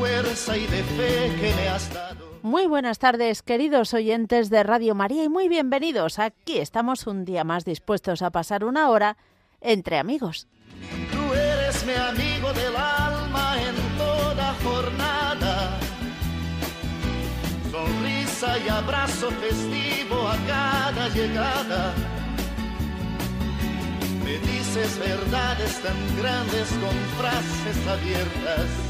fuerza y de fe que me has dado. Muy buenas tardes, queridos oyentes de Radio María, y muy bienvenidos. Aquí estamos un día más dispuestos a pasar una hora entre amigos. Tú eres mi amigo del alma en toda jornada. Sonrisa y abrazo festivo a cada llegada. Me dices verdades tan grandes con frases abiertas.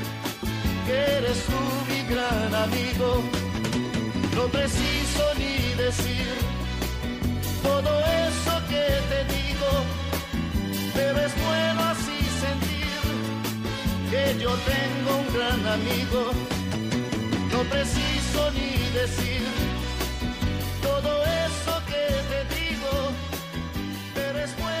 que eres tú mi gran amigo. No preciso ni decir todo eso que te digo, pero es bueno así sentir que yo tengo un gran amigo. No preciso ni decir todo eso que te digo, pero es bueno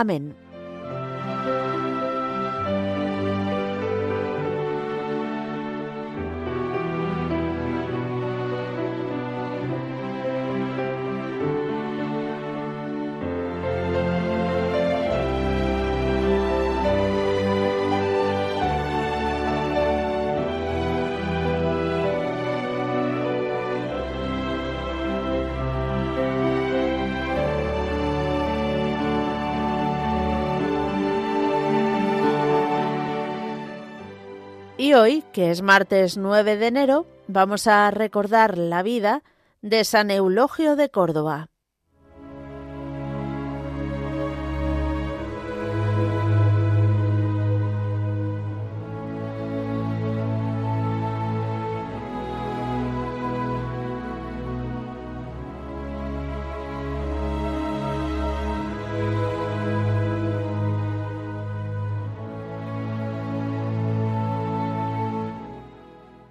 Amén. Hoy, que es martes 9 de enero, vamos a recordar la vida de San Eulogio de Córdoba.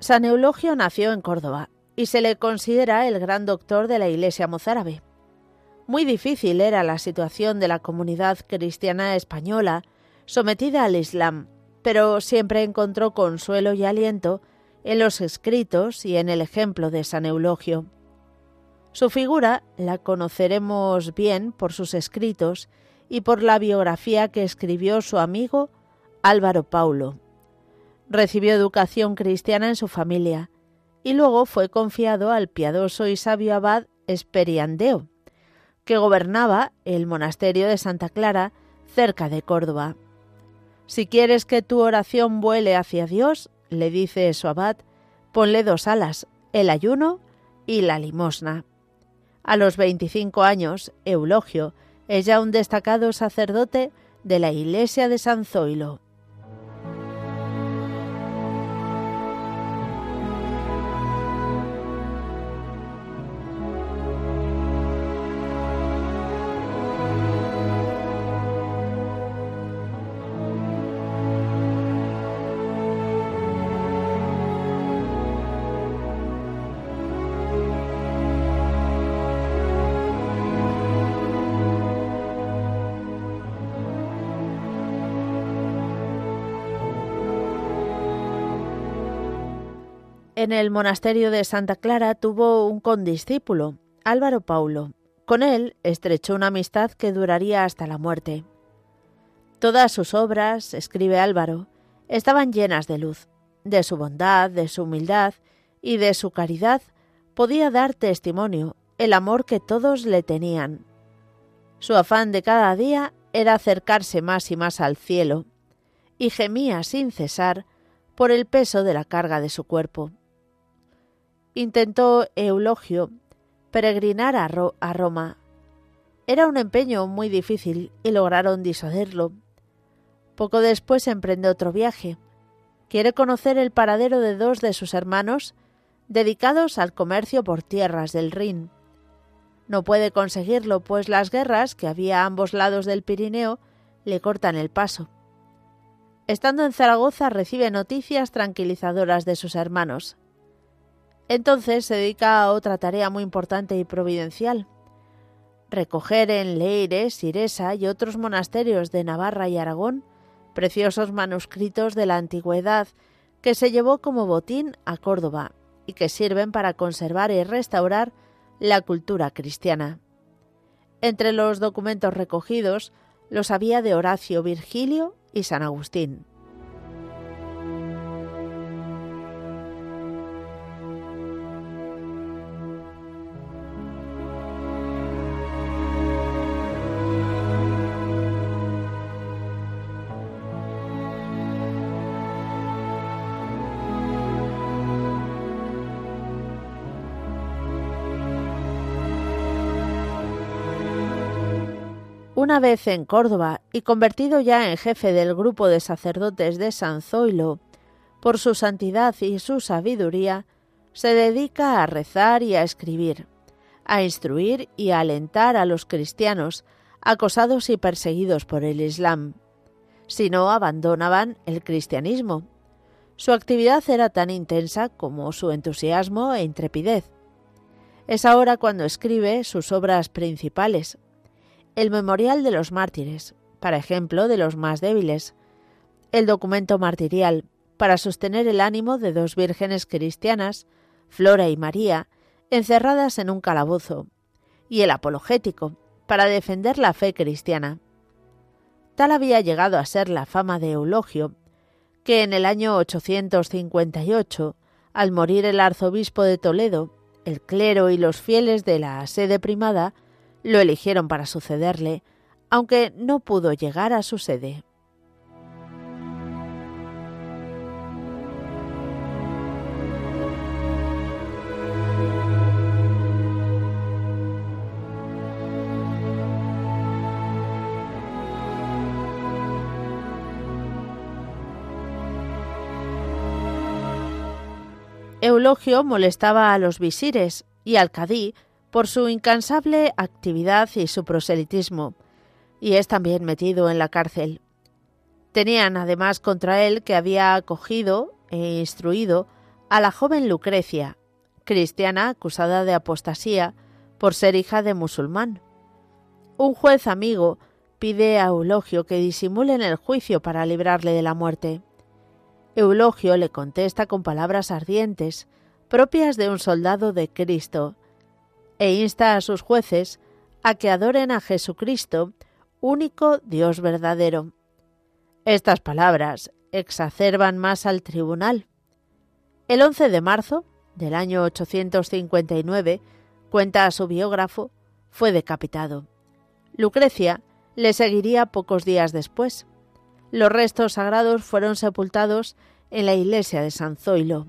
San Eulogio nació en Córdoba y se le considera el gran doctor de la Iglesia mozárabe. Muy difícil era la situación de la comunidad cristiana española sometida al Islam, pero siempre encontró consuelo y aliento en los escritos y en el ejemplo de San Eulogio. Su figura la conoceremos bien por sus escritos y por la biografía que escribió su amigo Álvaro Paulo. Recibió educación cristiana en su familia y luego fue confiado al piadoso y sabio abad Esperiandeo, que gobernaba el monasterio de Santa Clara cerca de Córdoba. Si quieres que tu oración vuele hacia Dios, le dice su abad, ponle dos alas, el ayuno y la limosna. A los 25 años, Eulogio es ya un destacado sacerdote de la iglesia de San Zoilo. En el monasterio de Santa Clara tuvo un condiscípulo, Álvaro Paulo. Con él estrechó una amistad que duraría hasta la muerte. Todas sus obras, escribe Álvaro, estaban llenas de luz. De su bondad, de su humildad y de su caridad podía dar testimonio el amor que todos le tenían. Su afán de cada día era acercarse más y más al cielo, y gemía sin cesar por el peso de la carga de su cuerpo intentó Eulogio peregrinar a, Roma. Era un empeño muy difícil y lograron disuadirlo. Poco después emprende otro viaje. Quiere conocer el paradero de dos de sus hermanos dedicados al comercio por tierras del Rin. No puede conseguirlo, pues las guerras que había a ambos lados del Pirineo le cortan el paso. Estando en Zaragoza recibe noticias tranquilizadoras de sus hermanos. Entonces se dedica a otra tarea muy importante y providencial. Recoger en Leire, Siresa y otros monasterios de Navarra y Aragón preciosos manuscritos de la antigüedad que se llevó como botín a Córdoba y que sirven para conservar y restaurar la cultura cristiana. Entre los documentos recogidos los había de Horacio Virgilio y San Agustín. Una vez en Córdoba y convertido ya en jefe del grupo de sacerdotes de San Zoilo, por su santidad y su sabiduría, se dedica a rezar y a escribir, a instruir y a alentar a los cristianos acosados y perseguidos por el Islam. Si no, abandonaban el cristianismo. Su actividad era tan intensa como su entusiasmo e intrepidez. Es ahora cuando escribe sus obras principales, el Memorial de los Mártires, para ejemplo de los más débiles, el documento martirial, para sostener el ánimo de dos vírgenes cristianas, Flora y María, encerradas en un calabozo, y el apologético, para defender la fe cristiana. Tal había llegado a ser la fama de Eulogio, que en el año 858, al morir el arzobispo de Toledo, el clero y los fieles de la sede primada lo eligieron para sucederle, aunque no pudo llegar a su sede. Eulogio molestaba a los visires y al cadí por su incansable actividad y su proselitismo, y es también metido en la cárcel. Tenían además contra él que había acogido e instruido a la joven Lucrecia, cristiana acusada de apostasía por ser hija de musulmán. Un juez amigo pide a Eulogio que disimule el juicio para librarle de la muerte. Eulogio le contesta con palabras ardientes, propias de un soldado de Cristo, e insta a sus jueces a que adoren a Jesucristo, único Dios verdadero. Estas palabras exacerban más al tribunal. El 11 de marzo del año 859, cuenta a su biógrafo, fue decapitado. Lucrecia le seguiría pocos días después. Los restos sagrados fueron sepultados en la iglesia de San Zoilo.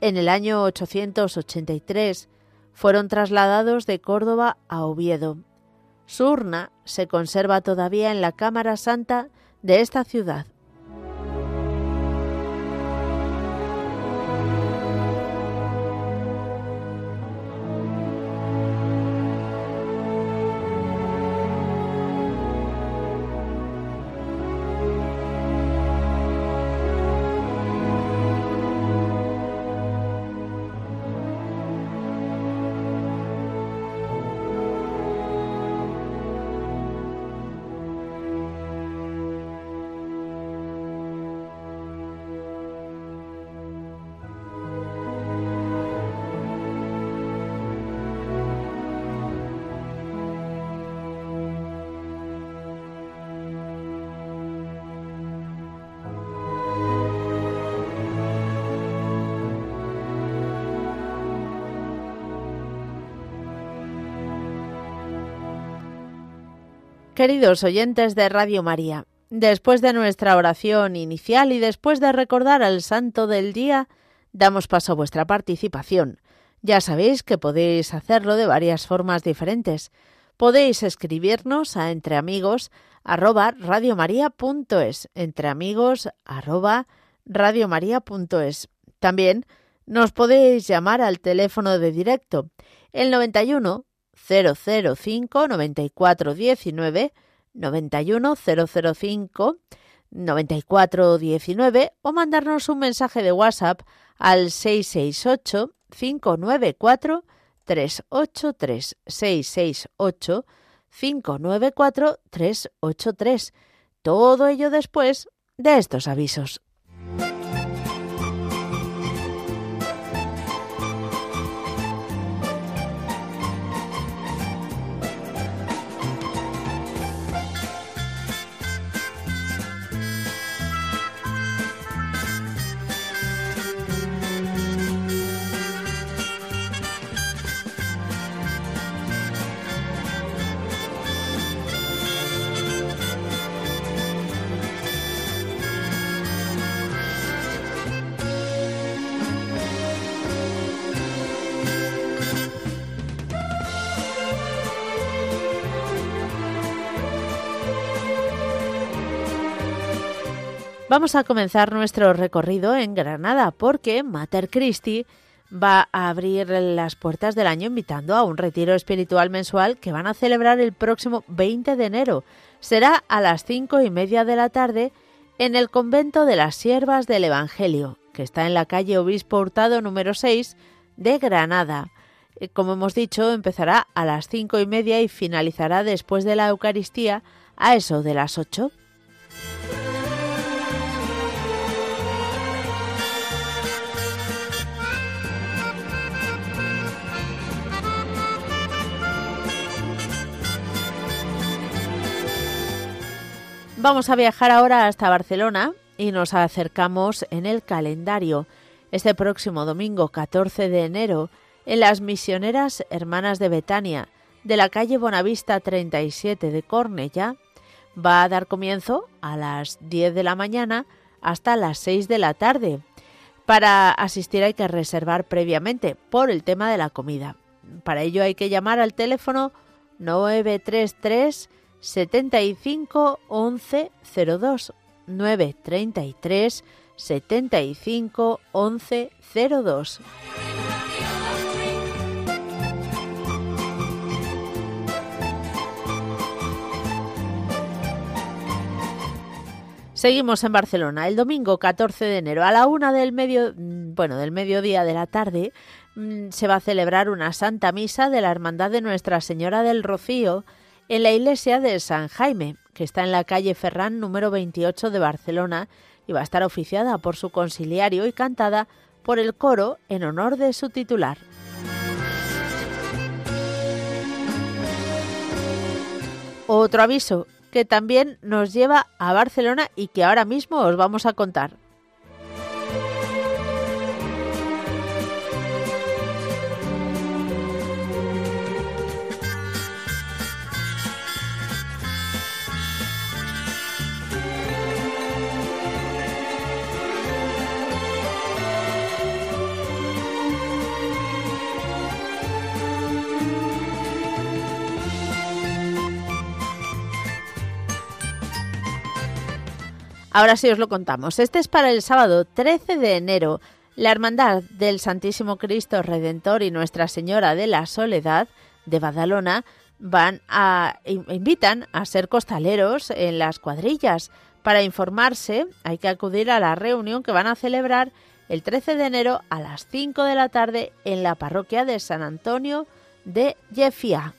En el año 883 fueron trasladados de Córdoba a Oviedo. Su urna se conserva todavía en la Cámara Santa de esta ciudad. Queridos oyentes de Radio María, después de nuestra oración inicial y después de recordar al santo del día, damos paso a vuestra participación. Ya sabéis que podéis hacerlo de varias formas diferentes. Podéis escribirnos a entreamigos arroba También nos podéis llamar al teléfono de directo, el 91 005 94 19 91 005 94 19 o mandarnos un mensaje de WhatsApp al 668 594 383 668 594 383. Todo ello después de estos avisos. Vamos a comenzar nuestro recorrido en Granada porque Mater Christi va a abrir las puertas del año invitando a un retiro espiritual mensual que van a celebrar el próximo 20 de enero. Será a las cinco y media de la tarde en el convento de las Siervas del Evangelio, que está en la calle Obispo Hurtado número 6 de Granada. Eh, como hemos dicho, empezará a las cinco y media y finalizará después de la Eucaristía a eso de las ocho. Vamos a viajar ahora hasta Barcelona y nos acercamos en el calendario. Este próximo domingo 14 de enero, en las misioneras hermanas de Betania, de la calle Bonavista 37 de Cornella, va a dar comienzo a las 10 de la mañana hasta las 6 de la tarde. Para asistir hay que reservar previamente por el tema de la comida. Para ello hay que llamar al teléfono 933 75 11 02 933 75 11 02. Seguimos en Barcelona. El domingo 14 de enero a la una del medio, mm, bueno, del mediodía de la tarde mm, se va a celebrar una Santa Misa de la Hermandad de Nuestra Señora del Rocío en la iglesia de San Jaime, que está en la calle Ferrán número 28 de Barcelona y va a estar oficiada por su conciliario y cantada por el coro en honor de su titular. Otro aviso, que también nos lleva a Barcelona y que ahora mismo os vamos a contar. Ahora sí os lo contamos. Este es para el sábado 13 de enero. La Hermandad del Santísimo Cristo Redentor y Nuestra Señora de la Soledad de Badalona van a invitan a ser costaleros en las cuadrillas. Para informarse hay que acudir a la reunión que van a celebrar el 13 de enero a las 5 de la tarde en la parroquia de San Antonio de Yefia.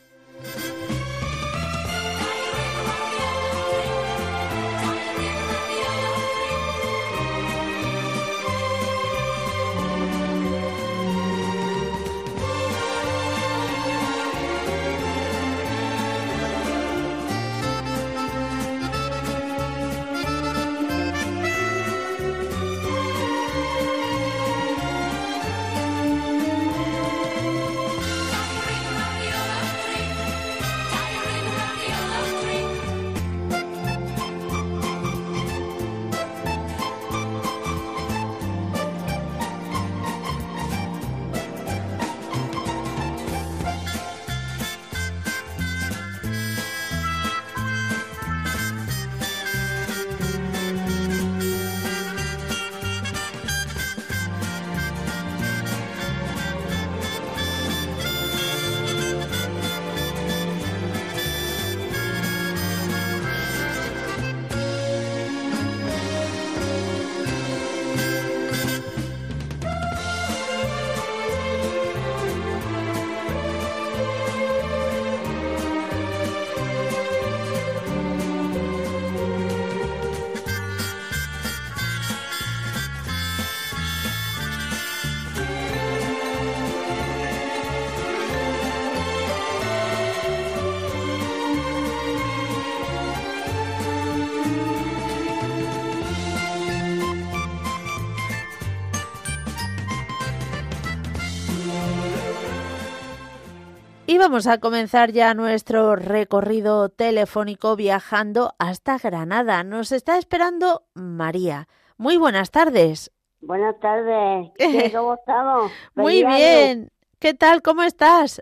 Vamos a comenzar ya nuestro recorrido telefónico viajando hasta Granada. Nos está esperando María. Muy buenas tardes. Buenas tardes. ¿Cómo estamos? Muy bien. ¿Qué tal? ¿Cómo estás?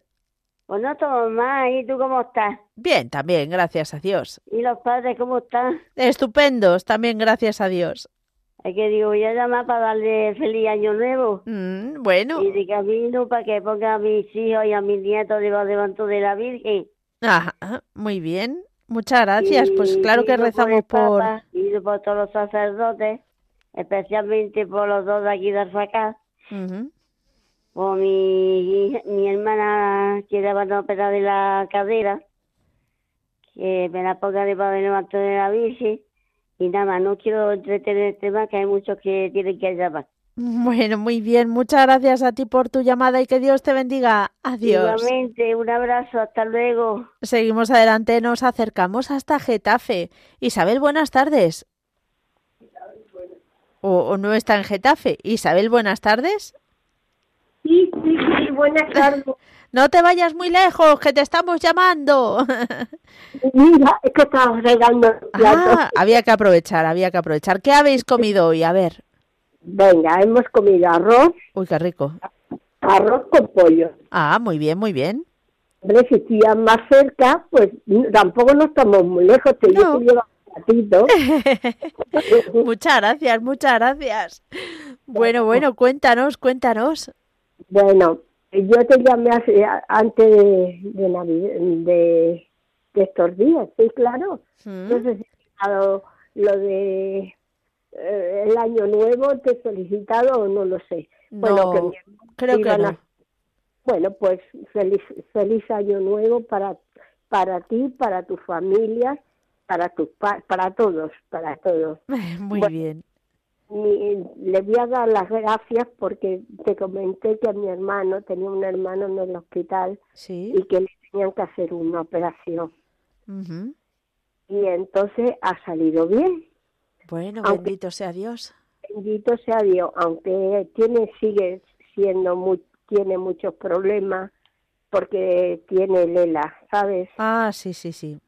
Pues no tomo más. ¿Y tú cómo estás? Bien, también, gracias a Dios. ¿Y los padres cómo están? Estupendos, también gracias a Dios. Es que digo, voy a llamar para darle feliz año nuevo. Mm, bueno. Y de camino para que ponga a mis hijos y a mis nietos debajo de la Virgen. Ajá, muy bien. Muchas gracias. pues claro que rezamos por... y por todos los sacerdotes, especialmente por los dos de aquí de Arfacá. Por mi, mi hermana que le van a operar de la cadera, que me la ponga debajo de la Virgen y nada más, no quiero entretener el tema, que hay muchos que tienen que llamar. Bueno, muy bien. Muchas gracias a ti por tu llamada y que Dios te bendiga. Adiós. Igualmente, un abrazo. Hasta luego. Seguimos adelante. Nos acercamos hasta Getafe. Isabel, buenas tardes. ¿O, no está en Getafe? Isabel, buenas tardes. Sí, sí, sí, buenas tardes. No te vayas muy lejos, que te estamos llamando. Mira, es que estaba regando Ah, había que aprovechar, había que aprovechar. ¿Qué habéis comido hoy? A ver. Venga, hemos comido arroz. Uy, qué rico. Arroz con pollo. Ah, muy bien, muy bien. Hombre, si más cerca, pues tampoco no estamos muy lejos. Te no. ratito. muchas gracias, muchas gracias. Bueno, bueno, cuéntanos, cuéntanos. Bueno, yo te llamé hace, antes de, de Navidad, de, de estos días, sí, claro. Mm. No sé si dado lo de eh, el año nuevo, te he solicitado o no lo sé. Bueno, No, que mi hermano creo que a- no. Bueno, pues feliz feliz año nuevo para para ti, para tu familia, para tus pa- para todos, para todos. Muy Bueno. bien. Mi- le voy a dar las gracias porque te comenté que a mi hermano tenía un hermano en el hospital Sí. y que le tenían que hacer una operación y entonces ha salido bien. Bueno, Aunque- bendito sea Dios. Bendito sea Dios, aunque tiene sigue siendo muy tiene muchos problemas porque tiene Lela, ¿sabes? Ah, sí, sí, sí.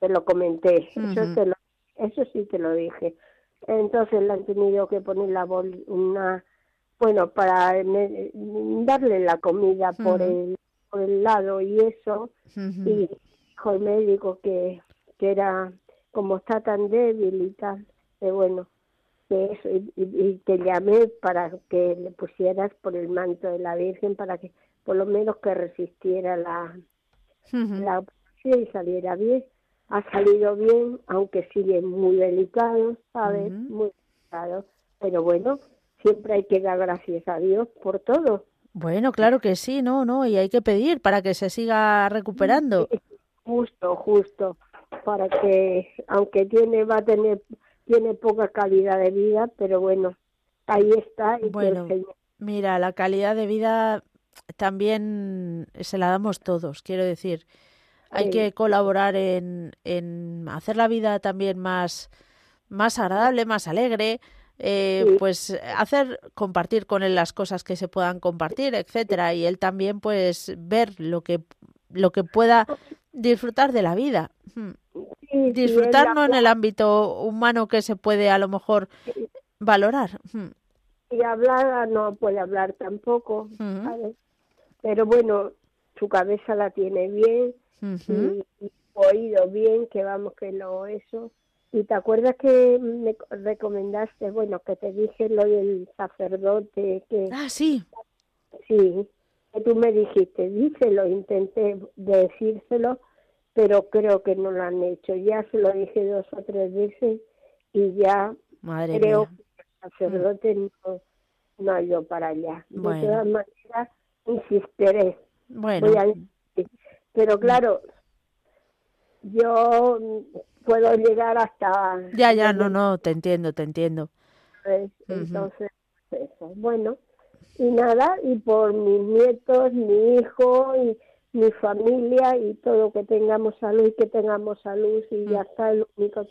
Te lo comenté, eso te lo, eso sí te lo dije. Entonces le han tenido que poner la bol, una bueno para me- darle la comida por el por el lado y eso. Y dijo el médico que, que era como está tan débil y tal que bueno que eso y, y- y te llamé para que le pusieras por el manto de la Virgen para que por lo menos que resistiera la Ujú. la y saliera bien ha salido bien aunque sigue muy delicado sabes muy delicado pero bueno siempre hay que dar gracias a Dios por todo Bueno, claro que sí, no, no, y hay que pedir para que se siga recuperando. Justo, justo, para que, aunque tiene, va a tener, tiene poca calidad de vida, pero bueno, ahí está y que Bueno. el Señor, Mira, la calidad de vida también se la damos todos, quiero decir. Hay Sí. que colaborar en, en hacer la vida también más, más agradable, más alegre, eh, Sí. pues hacer, compartir con él las cosas que se puedan compartir, etcétera, y él también pues ver lo que, lo que pueda disfrutar de la vida. Hmm. Sí, Disfrutar no en el ámbito humano que se puede a lo mejor valorar. Hmm. y hablar no puede hablar tampoco, Ujú. ¿sabes? Pero bueno, su cabeza la tiene bien Y, y oído bien, que vamos que lo eso. Y te acuerdas que me recomendaste, bueno, que te dije lo del sacerdote, que Ah, sí. Sí, que tú me dijiste, díselo, intenté decírselo, pero creo que no lo han hecho. Ya se lo dije dos o tres veces y ya Madre creo mía. que el sacerdote no, no ha ido para allá. Bueno. De todas maneras, insistiré. Bueno, Voy a insistir. Pero claro, yo mm, puedo llegar hasta... ya, ya, no, no, te entiendo, te entiendo. Entonces, eso. Bueno, y nada, y por mis nietos, mi hijo y mi familia y todo, que tengamos salud y que tengamos salud y Mm. ya está, lo único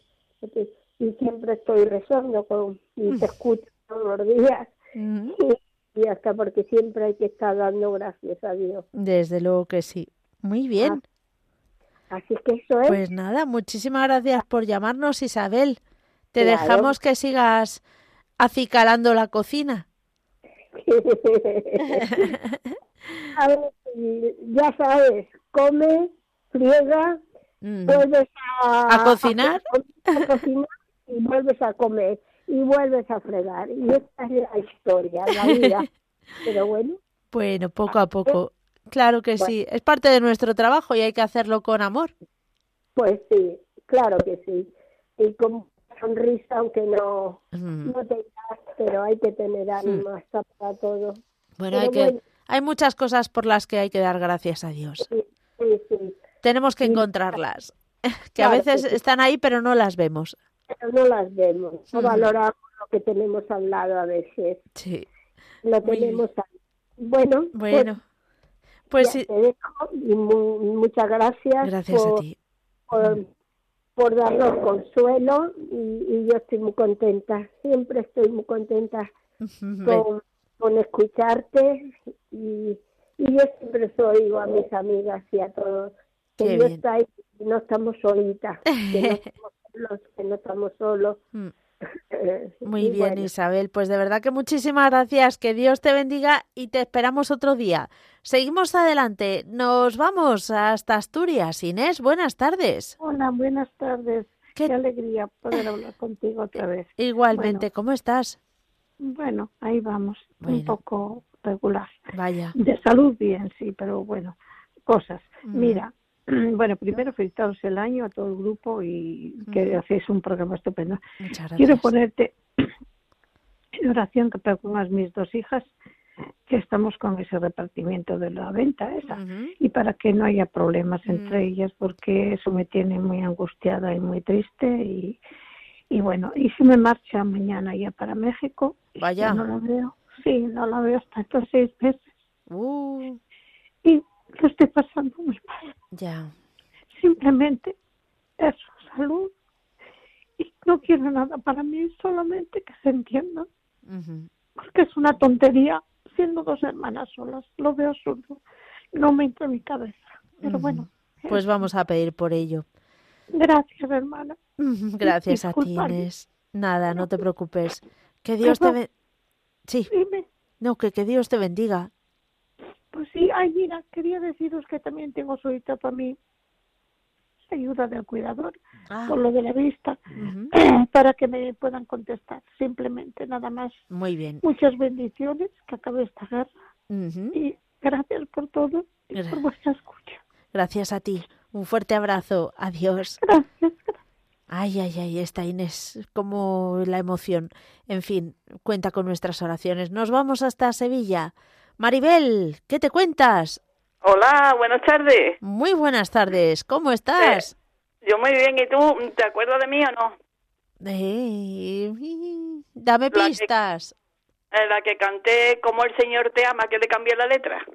y siempre estoy rezando con, y Mm. te escucho todos los días y hasta porque siempre hay que estar dando gracias a Dios. Desde luego que sí. Muy bien. Así que eso es. Pues nada, muchísimas gracias por llamarnos, Isabel. Te Claro. dejamos que sigas acicalando la cocina. a ver, ya sabes, come, friega, Mm. vuelves a, ¿A cocinar? a, a cocinar y vuelves a comer y vuelves a fregar. Y esta es la historia, la vida. Pero bueno, Bueno, poco a poco. Claro que sí. Es parte de nuestro trabajo y hay que hacerlo con amor. pues sí, claro que sí. Y con sonrisa, aunque no, Mm. no tengas, pero hay que tener ánimo hasta para todo. Bueno, Pero hay que bueno. hay muchas cosas por las que hay que dar gracias a Dios. Sí, sí, sí. Tenemos que encontrarlas, que a Claro veces están ahí pero no las vemos. Pero no las vemos, no valoramos lo que tenemos al lado a veces. Sí. Lo tenemos ahí. Bueno, pues Bueno, pues ya sí. te dejo y mu- muchas gracias, Gracias a por, ti. por, por darnos consuelo y, y yo estoy muy contenta, siempre estoy muy contenta con, con escucharte y, y yo siempre oigo a mis amigas y a todos que Qué Dios bien. y no estamos solitas, que no estamos solos, que no estamos solos. Mm. Muy y bien, bueno, Isabel. Pues de verdad que muchísimas gracias. Que Dios te bendiga y te esperamos otro día. Seguimos adelante. Nos vamos hasta Asturias. Inés, buenas tardes. Hola, buenas tardes. Qué, alegría poder hablar contigo otra vez. Igualmente, ¿cómo estás? Bueno, ahí vamos, un poco regular. Vaya. De salud bien, sí, pero bueno, cosas. Mm. Mira, bueno, primero felicitaros el año a todo el grupo y que hacéis un programa estupendo. Quiero ponerte en oración que con mis dos hijas que estamos con ese repartimiento de la venta esa y para que no haya problemas entre ellas porque eso me tiene muy angustiada y muy triste y, y bueno, y si me marcha mañana ya para México, vaya, no la veo, sí, no la veo hasta estos seis meses. Uh. Y lo estoy pasando muy mal. Ya. Simplemente eso, salud. Y no quiero nada para mí, solamente que se entienda. Porque es una tontería siendo dos hermanas solas. Lo veo absurdo. No me entra en mi cabeza. Pero bueno. Pues vamos a pedir por ello. Gracias, hermana. Gracias a ti, Inés. Nada, no te preocupes. Que Dios te bendiga. Sí. No, que, que Dios te bendiga. Pues sí, ay, mira, quería deciros que también tengo solita para mí ayuda del cuidador ah. por lo de la vista para que me puedan contestar simplemente nada más muy bien muchas bendiciones que acabe esta guerra y gracias por todo y por vuestra escucha gracias a ti un fuerte abrazo adiós gracias. Ay, ay, ay, está Inés, como la emoción. En fin, cuenta con nuestras oraciones. Nos vamos hasta Sevilla. Maribel, ¿qué te cuentas? Hola, buenas tardes. Muy buenas tardes, ¿cómo estás? Eh, yo muy bien, ¿y tú? ¿Te acuerdas de mí o no? Eh, dame pistas. Que, la que canté Como el Señor te ama, que le cambié la letra.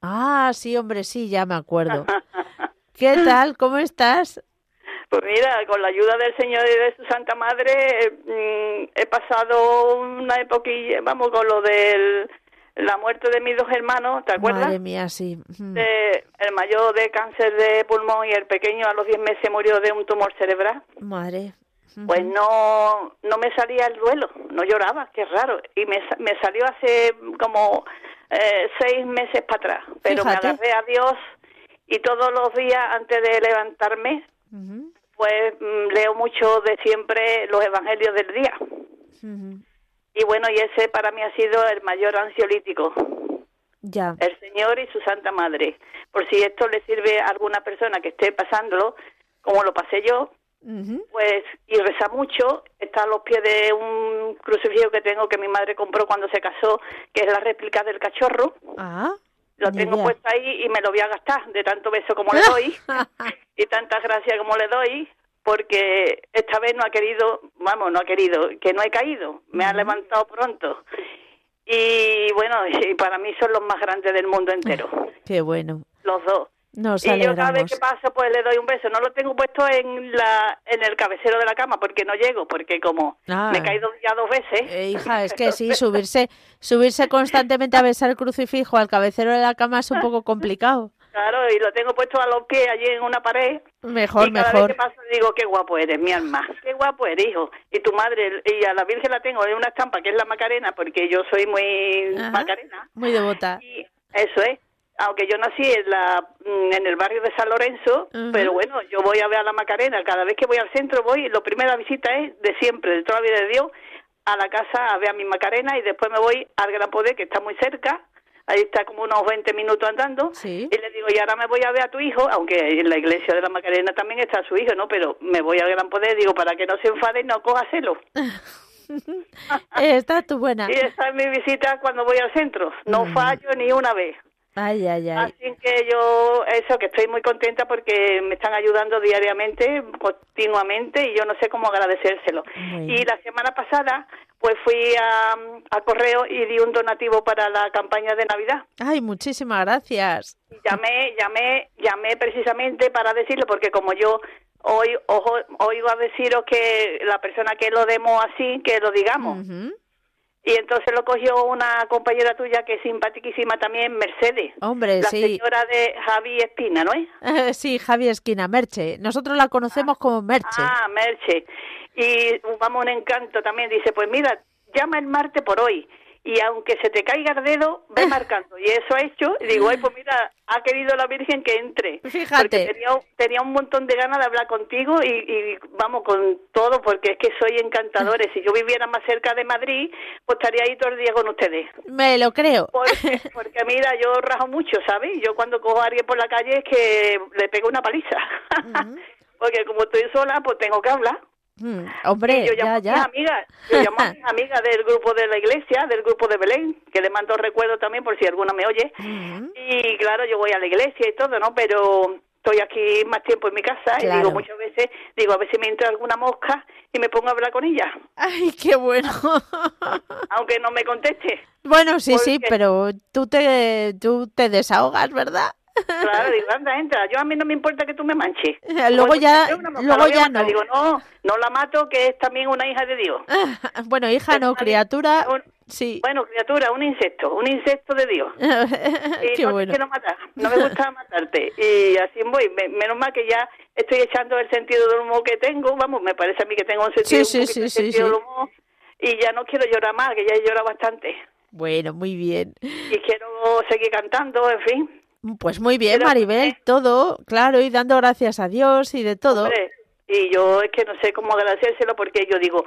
Ah, sí, hombre, sí, ya me acuerdo. ¿Qué tal? ¿Cómo estás? Pues mira, con la ayuda del Señor y de su Santa Madre mm, he pasado una época, vamos, con lo del la muerte de mis dos hermanos, ¿te acuerdas? Madre mía, sí. el mayor de cáncer de pulmón y el pequeño a los 10 meses murió de un tumor cerebral. Madre. Pues no, no me salía el duelo, no lloraba, qué raro. Y me, me salió hace como eh, seis meses para atrás. Pero me agarré a Dios y todos los días antes de levantarme, pues mm, leo mucho de siempre los evangelios del día. Y bueno, y ese para mí ha sido el mayor ansiolítico. Ya. El Señor y su Santa Madre. Por si esto le sirve a alguna persona que esté pasándolo, como lo pasé yo, pues, y reza mucho, está a los pies de un crucifijo que tengo que mi madre compró cuando se casó, que es la réplica del cachorro. Ah. Lo tengo puesto ahí y me lo voy a gastar de tanto beso como le doy y tantas gracias como le doy porque esta vez no ha querido, vamos, no ha querido, que no he caído, me ha levantado pronto. Y bueno, y para mí son los más grandes del mundo entero. Qué bueno. Los dos. Nos y yo cada vez que paso pues le doy un beso. No lo tengo puesto en la en el cabecero de la cama porque no llego, porque como ah. me he caído ya dos veces. Eh, hija, es que sí, subirse subirse constantemente a besar el crucifijo al cabecero de la cama es un poco complicado. Claro, y lo tengo puesto a los pies allí en una pared. Mejor, y cada mejor. Vez que paso digo, qué guapo eres, mi alma. Qué guapo eres, hijo. Y tu madre, y a la Virgen la tengo en una estampa que es la Macarena, porque yo soy muy Macarena. Muy devota. Y eso es. Aunque yo nací en, la, mm, en el barrio de San Lorenzo, pero bueno, yo voy a ver a la Macarena. Cada vez que voy al centro voy, la primera visita es de siempre, de toda la vida de Dios, a la casa a ver a mi Macarena y después me voy al Gran Poder, que está muy cerca, ahí está como unos 20 minutos andando, y le digo, y ahora me voy a ver a tu hijo, aunque en la iglesia de la Macarena también está su hijo, ¿no? Pero me voy a Gran Poder, digo, para que no se enfade y no coja celo. está tu buena. Y esa es mi visita cuando voy al centro, no mm. fallo ni una vez. Ay, ay, ay. Así que yo, eso, que estoy muy contenta porque me están ayudando diariamente, continuamente, y yo no sé cómo agradecérselo. Y la semana pasada, pues fui a, a, correo y di un donativo para la campaña de Navidad. Ay, muchísimas gracias. Llamé, llamé, llamé precisamente para decirlo, porque como yo hoy oigo a deciros que la persona que lo demos así, que lo digamos. Y entonces lo cogió una compañera tuya que es simpaticísima también, Mercedes. Hombre, la sí. La señora de Javi Espina, ¿no es? sí, Javi Esquina, Merche. Nosotros la conocemos como Merche. Ah, Merche. Y vamos, un encanto también. Dice, pues mira, llama el martes por hoy. Y aunque se te caiga el dedo, ve marcando. Y eso ha hecho, y digo, ay, pues mira, ha querido la Virgen que entre. Fíjate. Porque tenía, tenía un montón de ganas de hablar contigo y, y, vamos con todo, porque es que soy encantadores. Si yo viviera más cerca de Madrid, pues estaría ahí todo el día con ustedes. Me lo creo. Porque, porque mira, yo rajo mucho, ¿sabes? Yo cuando cojo a alguien por la calle es que le pego una paliza. porque como estoy sola, pues tengo que hablar. Mm, hombre, yo llamo ya, A mis amigas, yo llamo a mis amigas del grupo de la iglesia, del grupo de Belén, que le mando recuerdo también por si alguna me oye. Mm. Y claro, yo voy a la iglesia y todo, ¿no? Pero estoy aquí más tiempo en mi casa y digo muchas veces, digo, a ver si me entra alguna mosca y me pongo a hablar con ella. Ay, qué bueno. Aunque no me conteste. Bueno, sí, sí, pero tú te, tú te desahogas, ¿verdad? Claro, digo, anda, entra. Yo a mí no me importa que tú me manches. luego ya, luego ya no. Digo, no, no la mato, que es también una hija de Dios. bueno, hija no, criatura, sí. Bueno, criatura, un insecto, un insecto de Dios. y no bueno. quiero matar, no me gusta matarte. Y así voy. menos mal que ya estoy echando el sentido del humor que tengo. Vamos, me parece a mí que tengo un sentido, sí, un sí, sí, sentido del humor. Y ya no quiero llorar más, que ya he llorado bastante. Bueno, muy bien. Y quiero seguir cantando, en fin. Pues muy bien, Maribel, todo, claro, y dando gracias a Dios y de todo. y yo es que no sé cómo agradecérselo porque yo digo,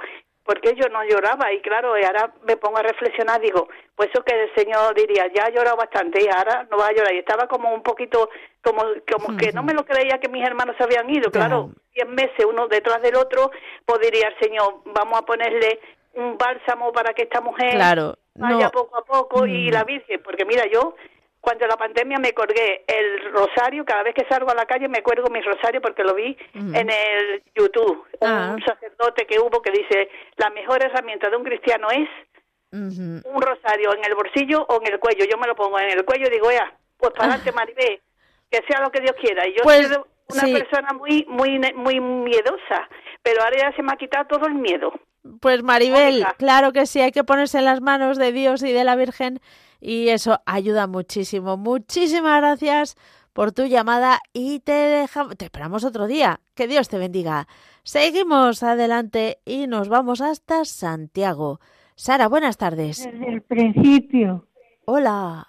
porque yo no lloraba? Y claro, y ahora me pongo a reflexionar, digo, pues eso que el Señor diría, ya ha llorado bastante y ahora no va a llorar. Y estaba como un poquito, como, como que no me lo creía que mis hermanos se habían ido. Claro, diez meses uno detrás del otro, pues diría el Señor, vamos a ponerle un bálsamo para que esta mujer claro, vaya poco a poco y la Virgen, porque mira, yo cuando la pandemia me colgué el rosario, cada vez que salgo a la calle me cuelgo mi rosario porque lo vi en el YouTube. Ah. Un sacerdote que hubo que dice, la mejor herramienta de un cristiano es un rosario en el bolsillo o en el cuello. Yo me lo pongo en el cuello y digo, ya, pues para adelante, Maribé, que sea lo que Dios quiera. Y yo Pues, soy una sí. persona muy, muy, muy miedosa, pero ahora ya se me ha quitado todo el miedo. Pues Maribel, claro que sí, hay que ponerse en las manos de Dios y de la Virgen y eso ayuda muchísimo. Muchísimas gracias por tu llamada y te dejamos, te esperamos otro día. Que Dios te bendiga. Seguimos adelante y nos vamos hasta Santiago. Sara, buenas tardes. Desde el principio. Hola.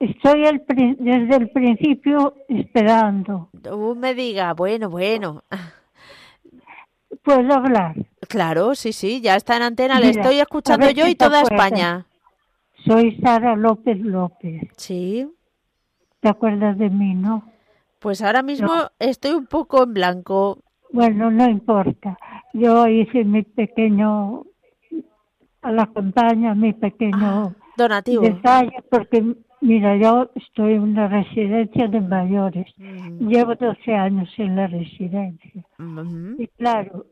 Estoy el desde el principio esperando. Tú me diga, bueno, bueno. ¿Puedo hablar? Claro, sí, sí, ya está en antena, le estoy escuchando yo y toda. España. Soy Sara López López. Sí. ¿Te acuerdas de mí, no? Pues ahora mismo estoy un poco en blanco. Bueno, no importa. Yo hice mi pequeño, a la campaña, mi pequeño Donativo. detalle, porque mira, yo estoy en una residencia de mayores. Mm. Llevo 12 años en la residencia. Y claro,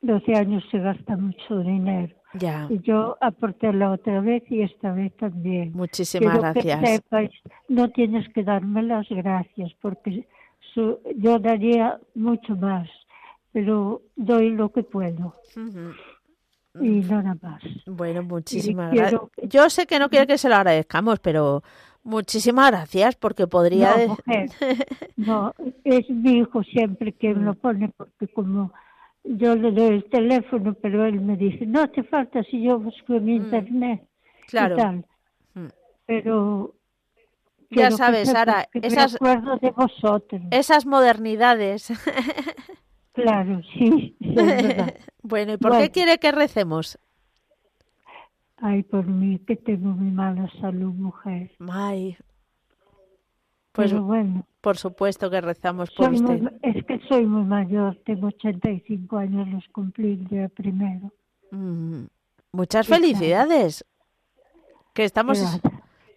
12 años se gasta mucho dinero. Ya, Y yo aporté la otra vez y esta vez también. muchísimas Quiero que gracias. sepas, no tienes que darme las gracias porque su- yo daría mucho más, pero doy lo que puedo Ujú. y nada más. Bueno, muchísimas gracias. Yo sé que no quiere que se lo agradezcamos, pero muchísimas gracias porque podría... No, mujer, no, es mi hijo siempre que me lo pone porque como yo le doy el teléfono, pero él me dice, no hace falta si yo busco en internet Claro. y tal. Mm. Pero Ya sabes, Sara, esas- de vosotros. Esas modernidades. Claro, sí, sí, bueno, ¿y por qué Bueno. quiere que recemos? Ay, por mí, que tengo muy mala salud, mujer. Ay, pues Pero bueno, por supuesto que rezamos por soy usted. muy- es que soy muy mayor, tengo 85 años, los cumplí el día primero. Mm, Muchas felicidades. Que estamos, Gracias.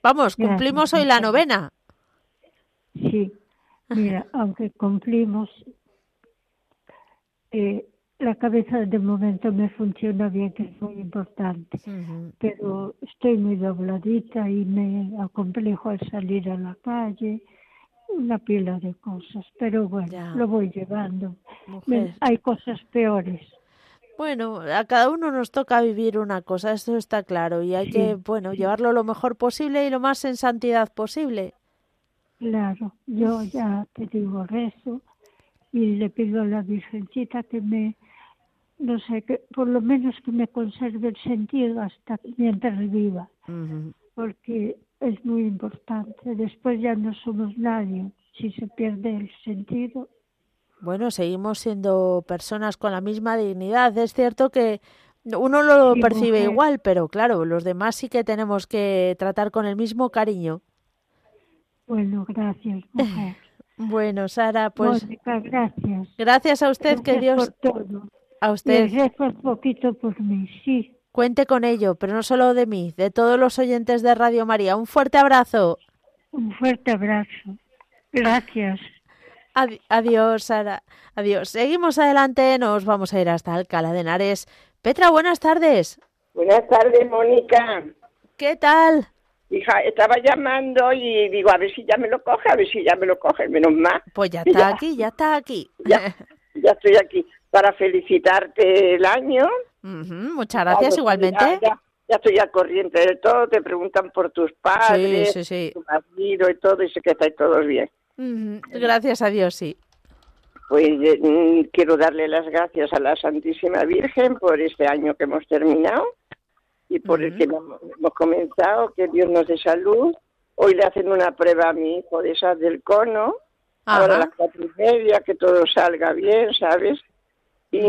vamos, Gracias, cumplimos hoy la novena. Sí, mira, aunque cumplimos, eh, la cabeza de momento me funciona bien, que es muy importante. Pero estoy muy dobladita y me acomplejo al salir a la calle, una pila de cosas, pero bueno, Ya. lo voy llevando. Mujer. Hay cosas peores. Bueno, a cada uno nos toca vivir una cosa, eso está claro, y hay Sí, que, bueno, llevarlo lo mejor posible y lo más en santidad posible. Claro, yo ya te digo rezo y le pido a la Virgencita que me no sé, que por lo menos que me conserve el sentido hasta mientras viva, porque es muy importante. Después ya no somos nadie si se pierde el sentido. Bueno, seguimos siendo personas con la misma dignidad. Es cierto que uno lo percibe igual, pero claro, los demás sí que tenemos que tratar con el mismo cariño. Bueno, gracias, mujer. bueno, Sara, pues. gracias. Gracias a usted, que Dios. A usted. poquito por mí, sí. Cuente con ello, pero no solo de mí, de todos los oyentes de Radio María. Un fuerte abrazo. Un fuerte abrazo. Gracias. adiós, Sara. Adiós. Seguimos adelante, nos vamos a ir hasta Alcalá de Henares. Petra, buenas tardes. Buenas tardes, Mónica. ¿Qué tal? Hija, estaba llamando y digo, a ver si ya me lo coge, a ver si ya me lo coge, menos mal. Pues ya está aquí, ya está aquí. Ya, ya estoy aquí para felicitarte el año. Muchas gracias, igualmente. Ya, estoy al corriente de todo, te preguntan por tus padres, tu marido y todo, y sé que estáis todos bien. Gracias a Dios, sí. Pues eh, mm, quiero darle las gracias a la Santísima Virgen por este año que hemos terminado y por el que hemos comenzado, que Dios nos dé salud. Hoy le hacen una prueba a mi hijo de esas del cono, ahora a las cuatro y media, que todo salga bien, ¿sabes? Y,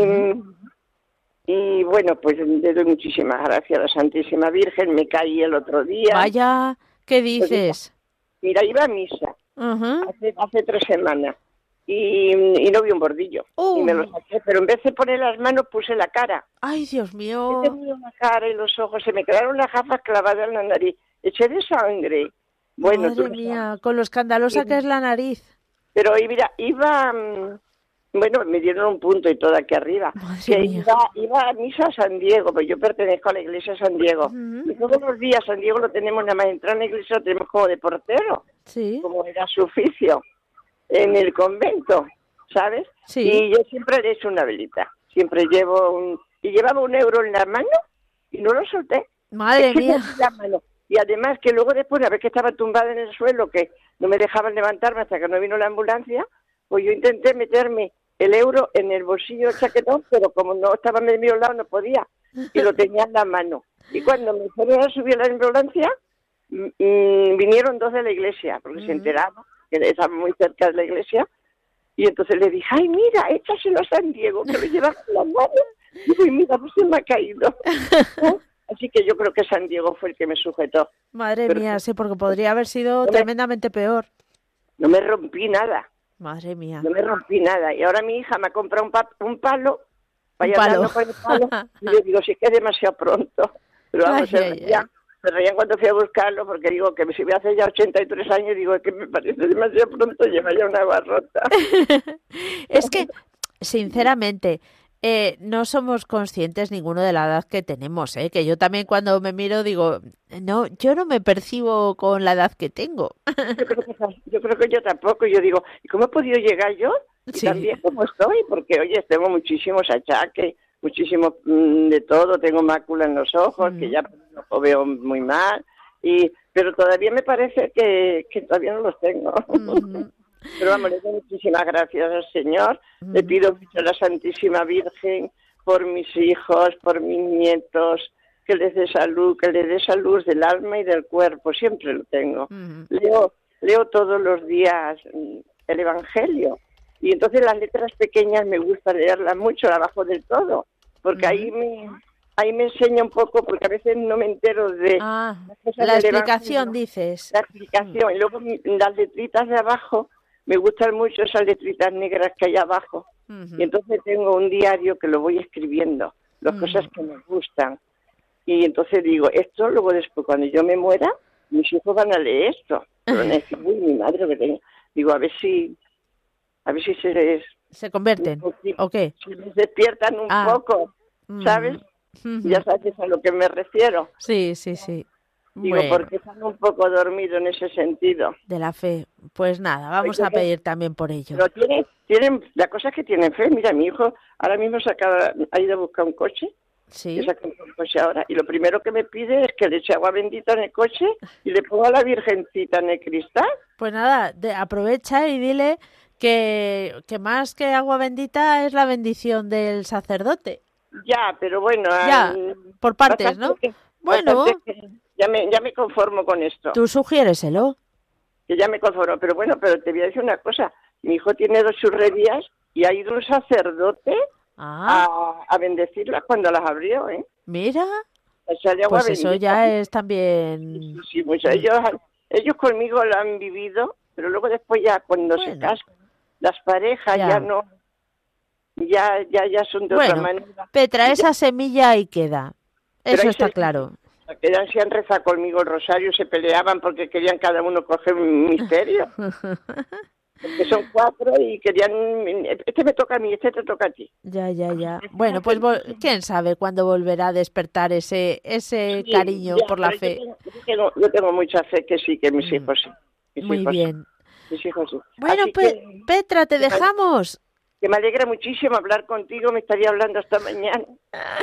y bueno, pues le doy muchísimas gracias a la Santísima Virgen. Me caí el otro día. Vaya, ¿qué pues dices? mira, iba a misa hace, hace tres semanas y, y, no vi un bordillo. Y me lo saqué, pero en vez de poner las manos puse la cara. Ay, Dios mío. la cara y los ojos, se me quedaron las gafas clavadas en la nariz. Eché de sangre. Bueno, Madre mía, con lo escandalosa que es la nariz. Pero mira, iba, mm, bueno, me dieron un punto y todo aquí arriba. que iba, iba, a misa a San Diego, pues yo pertenezco a la iglesia de San Diego. Y todos los días San Diego lo tenemos, nada más entrar en la iglesia lo tenemos como de portero. Sí. Como era su oficio en el convento, ¿sabes? Sí. Y yo siempre le he hecho una velita. Siempre llevo un... Y llevaba un euro en la mano y no lo solté. Madre mía. Y además que luego después, una vez que estaba tumbada en el suelo, que no me dejaban levantarme hasta que no vino la ambulancia, pues yo intenté meterme el euro en el bolsillo del chaquetón, pero como no estaba en mi lado no podía y lo tenía en la mano. Y cuando me fueron a subir a la ambulancia, mm, vinieron dos de la iglesia, porque se enteraron que estaba muy cerca de la iglesia, y entonces le dije, ay, mira, échaselo a San Diego, que lo lleva con la mano. Y mira, pues se me ha caído. Así que yo creo que San Diego fue el que me sujetó. Madre mía, sí, porque podría haber sido tremendamente peor. No me rompí nada. Madre mía. No me rompí nada. Y ahora mi hija me ha comprado un, un palo ir andando con el palo. y le digo, es que es demasiado pronto. Pero vamos, a ya. Me reían cuando fui a buscarlo porque digo que si me hace ya 83 años, digo que me parece demasiado pronto, lleva ya una barrota. es que, sinceramente, eh, no somos conscientes ninguno de la edad que tenemos, ¿eh? que yo también cuando me miro digo, no, yo no me percibo con la edad que tengo. yo, creo que, yo tampoco, yo digo, ¿y cómo he podido llegar yo? Y también como estoy, porque oye, tengo muchísimos achaques, muchísimo mm, de todo, tengo mácula en los ojos, que ya lo veo muy mal, y pero todavía me parece que, que todavía no los tengo. Pero vamos, le doy muchísimas gracias al Señor. Le pido a la Santísima Virgen por mis hijos, por mis nietos, que les dé salud, que les dé salud del alma y del cuerpo. Siempre lo tengo. Leo, leo todos los días mm, el Evangelio. Y entonces las letras pequeñas me gusta leerlas mucho abajo del todo, porque ahí me ahí me enseña un poco, porque a veces no me entero de ah, la explicación, dices. La explicación. Y luego las letritas de abajo me gustan mucho esas letritas negras que hay abajo. Y entonces tengo un diario que lo voy escribiendo, las cosas que me gustan. Y entonces digo, esto luego después, cuando yo me muera, mis hijos van a leer esto. Pero decir, uy, mi madre, que digo, a ver si, a ver si se les... ¿Se convierten? ¿O qué? Se les despiertan un ah. poco, ¿sabes? Ya sabes a lo que me refiero. Sí, sí, sí. Digo, porque están un poco dormidos en ese sentido. De la fe. Pues nada, vamos a pedir también por ello. Pero tienen, tienen, la cosa es que tienen fe. Mira, mi hijo ahora mismo se ha ido a buscar un coche. Sí. un coche ahora. Y lo primero que me pide es que le eche agua bendita en el coche y le ponga la virgencita en el cristal. Pues nada, aprovecha y dile que, que más que agua bendita es la bendición del sacerdote. Ya, pero bueno. Ya, por partes, ¿no? bueno. Ya, me, ya me conformo con esto. Tú sugiéreselo. Que ya me conformo, pero bueno, pero te voy a decir una cosa. Mi hijo tiene dos churrerías y ha ido un sacerdote ah. a, a bendecirlas cuando las abrió, ¿eh? Mira. pues eso ya es también... Sí, pues ellos, ellos conmigo lo han vivido, pero luego después ya cuando se casan, las parejas ya, no... Ya, ya, ya son de otra manera. Petra, esa semilla ahí queda. Eso está claro. Quedan si han rezado conmigo el rosario, se peleaban porque querían cada uno coger un misterio. que son cuatro y querían, este me toca a mí, este te toca a ti. Ya, ya, ya. Bueno, pues quién sabe cuándo volverá a despertar ese ese cariño por la fe. Yo tengo, mucha fe que sí, que mis mm. hijos sí. Muy bien. Mis hijos sí. Bueno, Petra, te dejamos que me alegra muchísimo hablar contigo, me estaría hablando hasta mañana.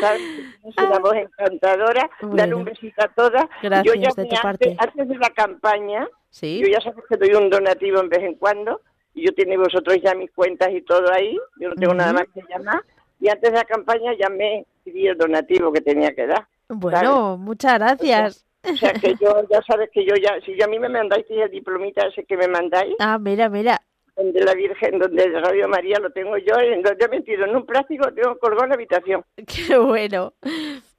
¿sabes? Es una voz encantadora, dar un besito a todas. Gracias yo ya de tu antes, antes, de la campaña, yo ya sabes que doy un donativo en vez en cuando, y yo tengo vosotros ya mis cuentas y todo ahí, yo no tengo nada más que llamar, y antes de la campaña ya me pedí el donativo que tenía que dar. Bueno, muchas gracias. O sea, que yo, ya sabes que yo ya, si a mí me mandáis el diplomita ese que me mandáis. Ah, mira, mira, donde la Virgen, donde el Radio María lo tengo yo, en donde he metido en un plástico, tengo colgado en la habitación. Qué bueno.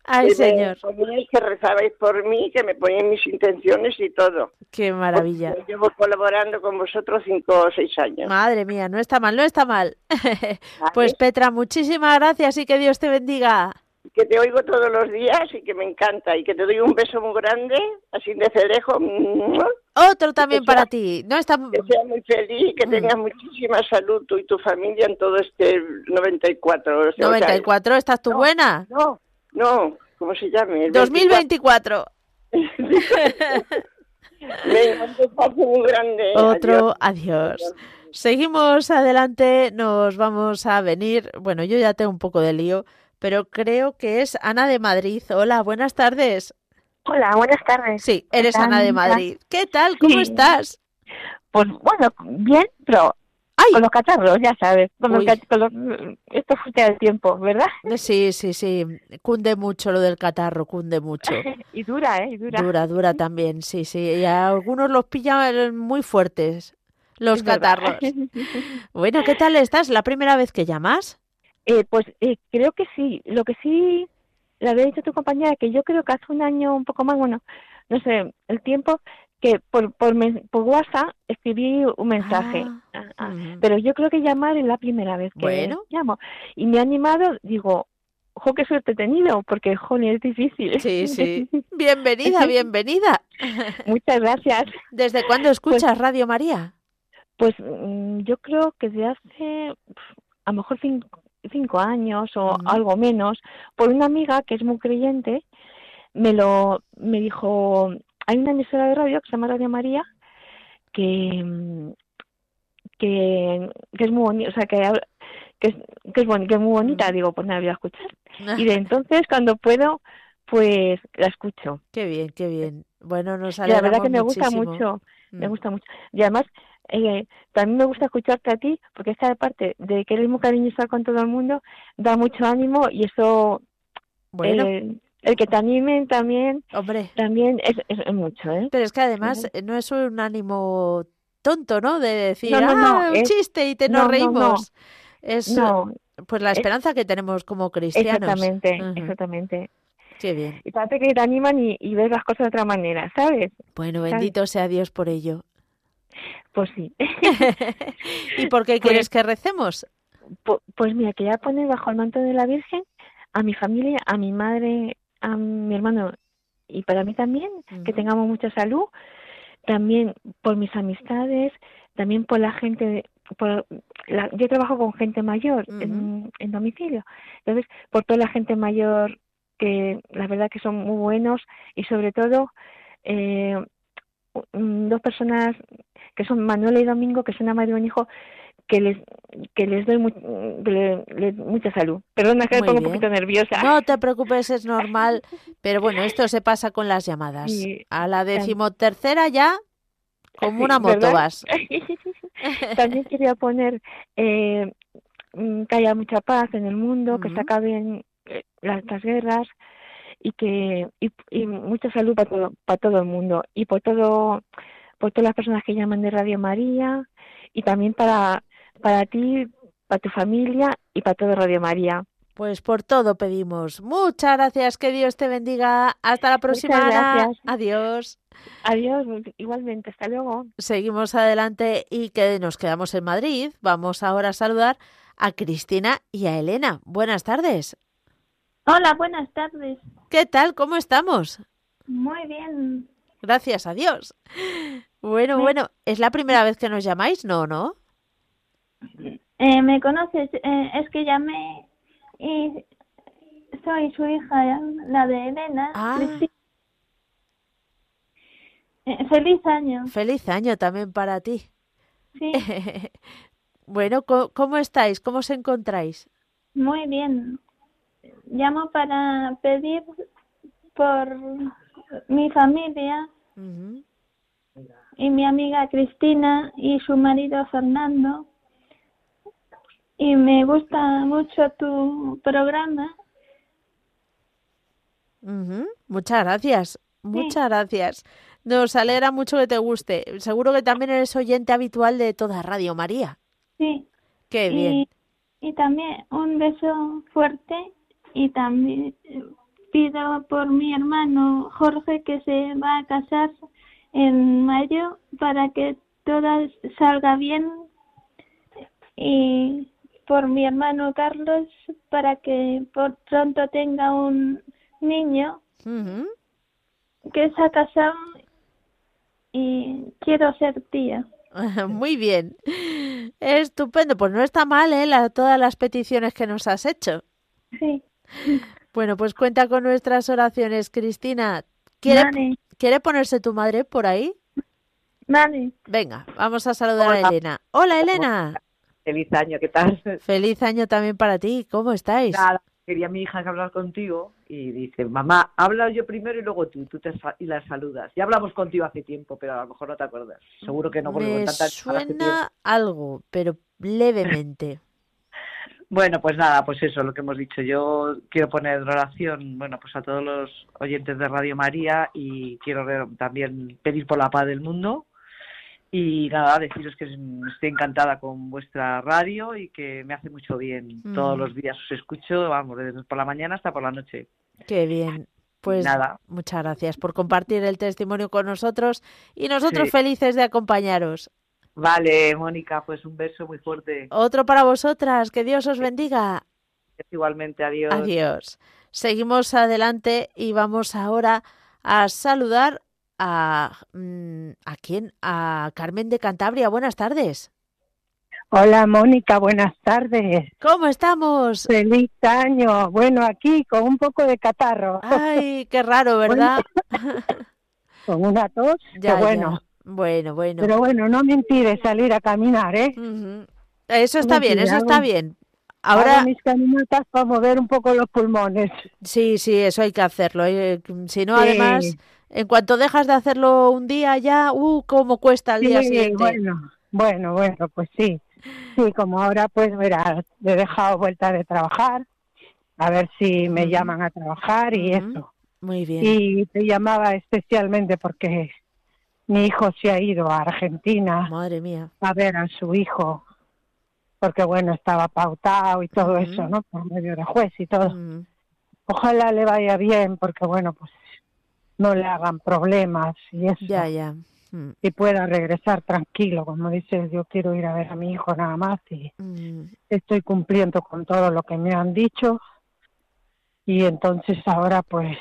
Ay, señor. que rezabais por mí, que me ponían mis intenciones y todo. Qué maravilla. llevo colaborando con vosotros cinco o seis años. Madre mía, no está mal, no está mal. pues Petra, muchísimas gracias y que Dios te bendiga que te oigo todos los días y que me encanta y que te doy un beso muy grande, así de cerejo. Otro también para ti. No está... Que seas muy feliz, que mm. tengas muchísima salud tú y tu familia en todo este 94. 94, ¿estás tú buena? No, no, ¿cómo se? 2024. Venga, un beso muy grande. Otro, adiós. Seguimos adelante, nos vamos a venir. Bueno, yo ya tengo un poco de lío pero creo que es Ana de Madrid. Hola, buenas tardes. Hola, buenas tardes. Sí, eres Ana de Madrid. ¿Qué tal? ¿Cómo estás? Pues bueno, bien, pero con los catarros, ya sabes, con, los, esto fue el tiempo, ¿verdad? Sí, sí, sí, cunde mucho lo del catarro, cunde mucho. y dura, ¿eh? Dura. Dura, dura también, sí, sí, y a algunos los pillan muy fuertes, los catarros. bueno, ¿qué tal estás? ¿La primera vez que llamas? Eh, pues eh, creo que sí. Lo que sí le había dicho a tu compañera que yo creo que hace un año, un poco más, bueno, no sé, el tiempo que por, por, por WhatsApp escribí un mensaje. Ah, ah, ah. Pero yo creo que llamar es la primera vez que llamo. Y me ha animado, digo, jo, qué suerte he tenido, porque, joder, es difícil. Sí, sí. Bienvenida, bienvenida. Muchas gracias. ¿Desde cuándo escuchas Radio María? Pues mm, yo creo que desde hace a lo mejor cinco, cinco años o algo menos, por una amiga que es muy creyente, me lo me dijo, hay una emisora de radio que se llama Radio María, que que, es muy bonita, o sea, que, que, es, que, es, que es muy bonita, digo, pues nada, voy a escuchar. Y de entonces, cuando puedo, pues la escucho. Qué bien, qué bien. Bueno, nos La verdad que me gusta mucho, me mm. gusta mucho. Y además, eh, también me gusta escucharte a ti, porque esta parte de que eres muy cariñosa con todo el mundo da mucho ánimo y eso, bueno. Eh, el que te animen también, Hombre. también es, es, mucho, ¿eh? Pero es que además no es un ánimo tonto, ¿no? De decir, ah, un chiste y te nos reímos. Es pues la esperanza que tenemos como cristianos. Exactamente, exactamente. Qué bien. Y parece que te animan y, y ves las cosas de otra manera, ¿sabes? Bueno, bendito sea Dios por ello. Pues sí. ¿Y por qué quieres pues que recemos? Pues, mira, quería poner bajo el manto de la Virgen a mi familia, a mi madre, a mi hermano y para mí también, que tengamos mucha salud, también por mis amistades, también por la gente, por la, yo trabajo con gente mayor en, en, domicilio, entonces por toda la gente mayor que la verdad que son muy buenos y sobre todo eh, dos personas que son Manuela y Domingo, que son una madre y un hijo, que les que les doy mucha salud. Perdona que me pongo un poquito nerviosa. No te preocupes, es normal, pero bueno, esto se pasa con las llamadas. A la decimotercera ya, como una moto vas. También quería poner eh, que haya mucha paz en el mundo, que se acaben eh, las, las guerras y que y, mucha salud para todo para todo el mundo y por todo por todas las personas que llaman de Radio María y también para para ti para tu familia y para todo Radio María pues por todo pedimos. Muchas gracias, que Dios te bendiga. Hasta la próxima. Gracias. Adiós. Adiós, igualmente, hasta luego. Seguimos adelante y que nos quedamos en Madrid. Vamos ahora a saludar a Cristina y a Elena. Buenas tardes. Hola, buenas tardes. ¿Qué tal? ¿Cómo estamos? Muy bien. Gracias a Dios. Bueno, bueno, ¿es la primera vez que nos llamáis? No, ¿no? Eh, ¿Me conoces? Eh, es que llamé y soy su hija, la de Elena. Ah. Eh, feliz año. Feliz año también para ti. Sí. bueno, ¿cómo, estáis? ¿Cómo os encontráis? Muy bien. Llamo para pedir por mi familia y mi amiga Cristina y su marido Fernando y me gusta mucho tu programa. Muchas gracias, muchas gracias. Nos alegra mucho que te guste. Seguro que también eres oyente habitual de toda Radio María. Sí. Qué bien. Y, también un beso fuerte y también pido por mi hermano Jorge que se va a casar en mayo para que todo salga bien y por mi hermano Carlos para que por pronto tenga un niño que se ha casado y quiero ser tía. Muy bien. Estupendo. Pues no está mal, ¿eh? todas las peticiones que nos has hecho. Sí. Bueno, pues cuenta con nuestras oraciones, Cristina. ¿Quiere, ¿quiere ponerse tu madre por ahí? Vale. Venga, vamos a saludar a Elena. Hola, Elena. Feliz año, ¿qué tal? Feliz año también para ti, ¿cómo estáis? Nada, quería mi hija que hablar contigo y dice, mamá, habla yo primero y luego tú, tú te y la saludas. Ya hablamos contigo hace tiempo, pero a lo mejor no te acuerdas. Seguro que no Me suena algo, pero levemente. Bueno, pues nada, pues eso, lo que hemos dicho. Yo quiero poner oración, bueno, pues a todos los oyentes de Radio María y quiero también pedir por la paz del mundo, y nada, deciros que estoy encantada con vuestra radio y que me hace mucho bien. Todos los días os escucho, vamos, desde por la mañana hasta por la noche. Qué bien. Pues nada. muchas gracias por compartir el testimonio con nosotros y nosotros felices de acompañaros. Vale, Mónica, pues un beso muy fuerte. Otro para vosotras, que Dios os bendiga. Igualmente, adiós. Adiós. Seguimos adelante y vamos ahora a saludar a, mm, ¿a quién? A Carmen de Cantabria. Buenas tardes. Hola Mónica, buenas tardes. ¿Cómo estamos? Feliz año. Bueno, aquí con un poco de catarro. Ay, qué raro, ¿verdad? con una tos, ya, bueno. Bueno, bueno. Pero bueno, no me impide salir a caminar, ¿eh? Eso está bien, eso está bien. Ahora mis caminatas para mover un poco los pulmones. Sí, sí, eso hay que hacerlo. ¿eh? Si no, además en cuanto dejas de hacerlo un día ya, uh, cómo cuesta el día siguiente. Bueno, bueno, bueno, pues sí. Sí, como ahora pues verás, he dejado vuelta de trabajar, a ver si me llaman a trabajar y eso. Muy bien. Y te llamaba especialmente porque mi hijo se ha ido a Argentina. Madre mía. A ver a su hijo, porque bueno, estaba pautado y todo eso, ¿no? Por medio de juez y todo. Ojalá le vaya bien, porque bueno, pues no le hagan problemas y eso. Ya, ya. Mm. Y pueda regresar tranquilo, como dices, yo quiero ir a ver a mi hijo nada más y mm. estoy cumpliendo con todo lo que me han dicho. Y entonces ahora pues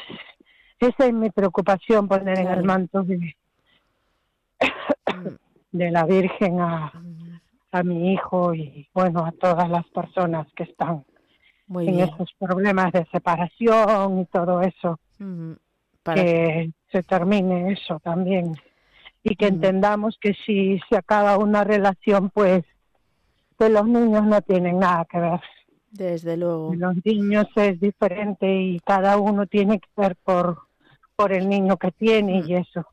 esa es mi preocupación, poner en el manto de. de la Virgen a, a mi hijo y bueno, a todas las personas que están en esos problemas de separación y todo eso. Que se termine eso también. Y que entendamos que si se acaba una relación pues pues los niños no tienen nada que ver. Desde luego. Los niños es diferente y cada uno tiene que ver por por el niño que tiene y eso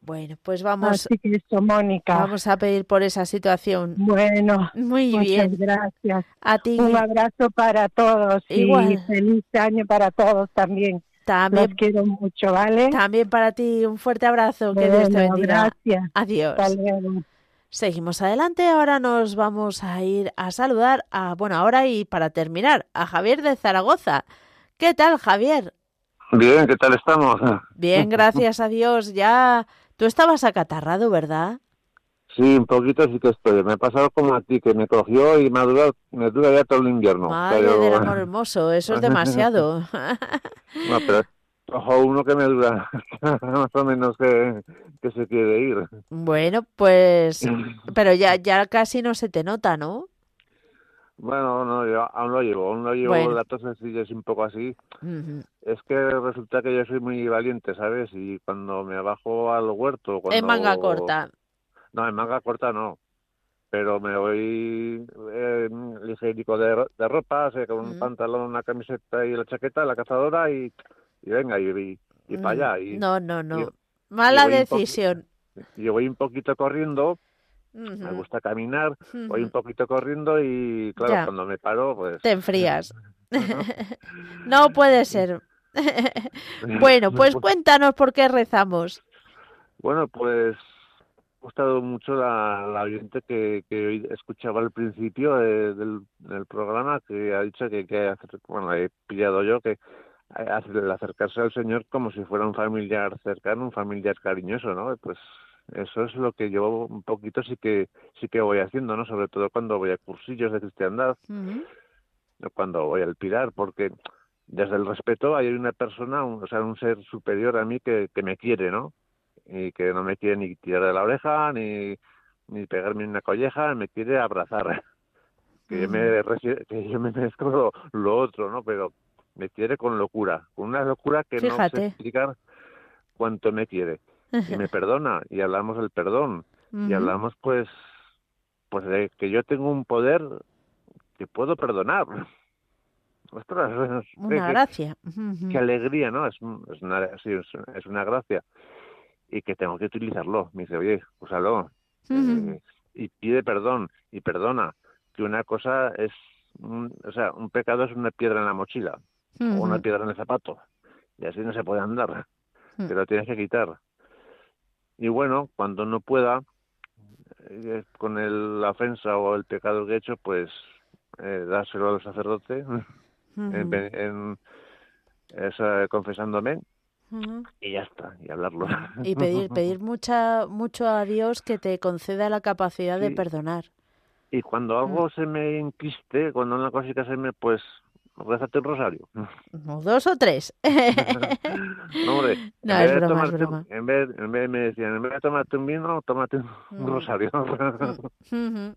Bueno, pues vamos. Así que eso, Mónica. Vamos a pedir por esa situación. Bueno, muy muchas bien. Gracias. A ti. Un abrazo para todos Igual. y feliz año para todos también. También. Los quiero mucho, ¿vale? También para ti un fuerte abrazo. Que Dios te Bueno, bendiga. Gracias. Adiós. Hasta luego. Seguimos adelante. Ahora nos vamos a ir a saludar a, bueno, ahora y para terminar, a Javier de Zaragoza. ¿Qué tal, Javier? Bien, ¿qué tal estamos? Bien, gracias a Dios. Ya tú estabas acatarrado, ¿verdad? Sí, un poquito sí que estoy. Me ha pasado como a ti, que me cogió y me, ha durado, me dura ya todo el invierno. Madre pero... del amor hermoso, eso es demasiado. no, pero ojo uno que me dura más o menos que, que se quiere ir. Bueno, pues, pero ya, ya casi no se te nota, ¿no? Bueno, no, yo aún lo llevo, aún lo llevo, Bueno. la tos sí es un poco así. Es que resulta que yo soy muy valiente, ¿sabes? Y cuando me bajo al huerto... Cuando... En manga corta. No, en manga corta no. Pero me voy eh, ligerico de, de ropa, o sea, con un pantalón, una camiseta y la chaqueta, la cazadora y, y venga, y, y, y para allá. Y, No, no, no. Mala decisión. yo voy un poquito corriendo, me gusta caminar, voy un poquito corriendo y claro, Ya. cuando me paro, pues... Te enfrías. no puede ser. bueno, pues cuéntanos por qué rezamos. Bueno, pues ha gustado mucho la, la oyente que, que escuchaba al principio de- del, del programa que ha dicho que, que hacer- bueno, he pillado yo que hace- el acercarse al Señor como si fuera un familiar cercano, un familiar cariñoso, ¿no? Pues eso es lo que yo un poquito sí que sí que voy haciendo, ¿no? Sobre todo cuando voy a cursillos de cristiandad, o cuando voy al pilar, porque desde el respeto hay una persona, un- o sea, un ser superior a mí que, que me quiere, ¿no? Y que no me quiere ni tirar de la oreja, ni, ni pegarme una colleja, me quiere abrazar. Que yo me, que yo me merezco lo, lo otro, ¿no? Pero me quiere con locura, con una locura que no sé explicar cuánto me quiere. Y me perdona, y hablamos del perdón, y hablamos pues, pues de que yo tengo un poder que puedo perdonar. Ostras, Una qué- gracia. Qué alegría, ¿no? Es, es, una, sí, es, una gracia. Y que tengo que utilizarlo. Me dice, oye, úsalo. Eh, y pide perdón y perdona. Que una cosa es, un- o sea, un pecado es una piedra en la mochila o una piedra en el zapato. Y así no se puede andar. Mm. Te lo tienes que quitar. Y bueno, cuando no pueda, eh, con el, la ofensa o el pecado que he hecho, pues eh, dárselo al sacerdote en, esa- confesándome y ya está, y hablarlo. Y pedir, pedir mucha, mucho a Dios que te conceda la capacidad de perdonar. Y cuando algo se me enquiste, cuando una cosita se me, pues, rézate un rosario. O dos o tres. No, hombre, No, es broma, es broma. En vez, en vez me decían, en vez de tomarte un vino, tómate un, Mm. rosario.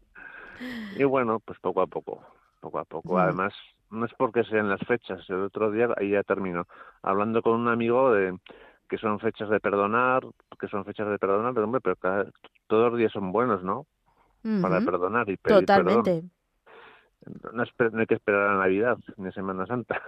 Y bueno, pues poco a poco, poco a poco. Mm. Además, no es porque sean las fechas. El otro día, ahí ya termino, hablando con un amigo de que son fechas de perdonar, que son fechas de perdonar, pero hombre, pero cada- todos los días son buenos, ¿no? Para perdonar y pedir perdón. No, hay que esperar a Navidad ni a Semana Santa.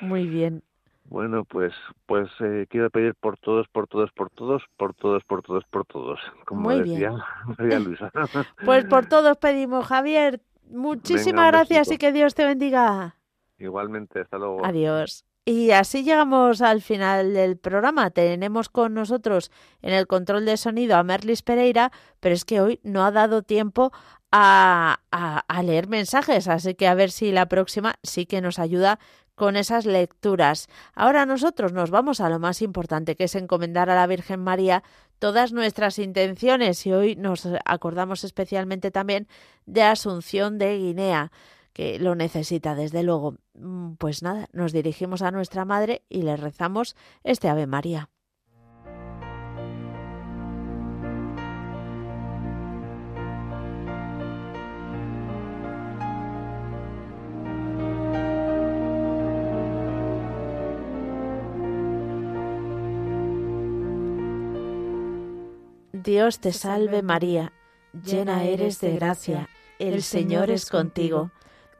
Muy bien. bueno, pues pues eh, quiero pedir por todos, por todos, por todos, por todos, por todos, por todos, como Muy bien. decía María Luisa. Pues por todos pedimos, Javier. Muchísimas Venga, gracias y que Dios te bendiga. Igualmente, hasta luego. Adiós. Y así llegamos al final del programa. Tenemos con nosotros en el control de sonido a Merlis Pereira, pero es que hoy no ha dado tiempo a, a- a leer mensajes, así que a ver si la próxima sí que nos ayuda con esas lecturas. Ahora nosotros nos vamos a lo más importante, que es encomendar a la Virgen María todas nuestras intenciones y hoy nos acordamos especialmente también de Asunción de Guinea que lo necesita desde luego. Mm, Pues nada, nos dirigimos a nuestra madre y le rezamos este Ave María. Dios te salve María, llena eres de gracia, el Señor es contigo,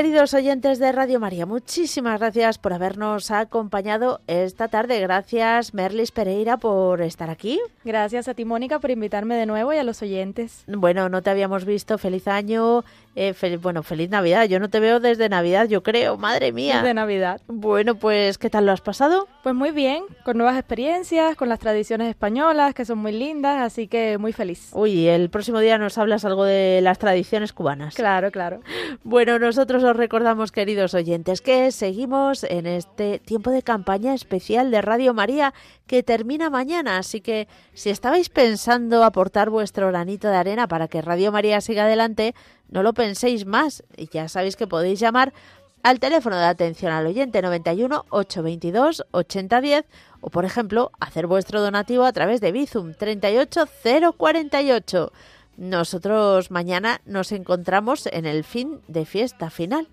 Queridos oyentes de Radio María, muchísimas gracias por habernos acompañado esta tarde. Gracias, Merlis Pereira, por estar aquí. Gracias a ti, Mónica, por invitarme de nuevo y a los oyentes. Bueno, no te habíamos visto. Feliz año. Eh, bueno, feliz Navidad. Yo no te veo desde Navidad, yo creo. Madre mía. Desde Navidad. Bueno, pues, ¿qué tal lo has pasado? Pues muy bien, con nuevas experiencias, con las tradiciones españolas, que son muy lindas, así que muy feliz. Uy, el próximo día nos hablas algo de las tradiciones cubanas. Claro, claro. Bueno, nosotros os recordamos, queridos oyentes, que seguimos en este tiempo de campaña especial de Radio María que termina mañana, así que si estabais pensando aportar vuestro granito de arena para que Radio María siga adelante, no lo penséis más. Y ya sabéis que podéis llamar al teléfono de atención al oyente 91 822 8010 o por ejemplo hacer vuestro donativo a través de Bizum 38048. Nosotros mañana nos encontramos en el fin de fiesta final.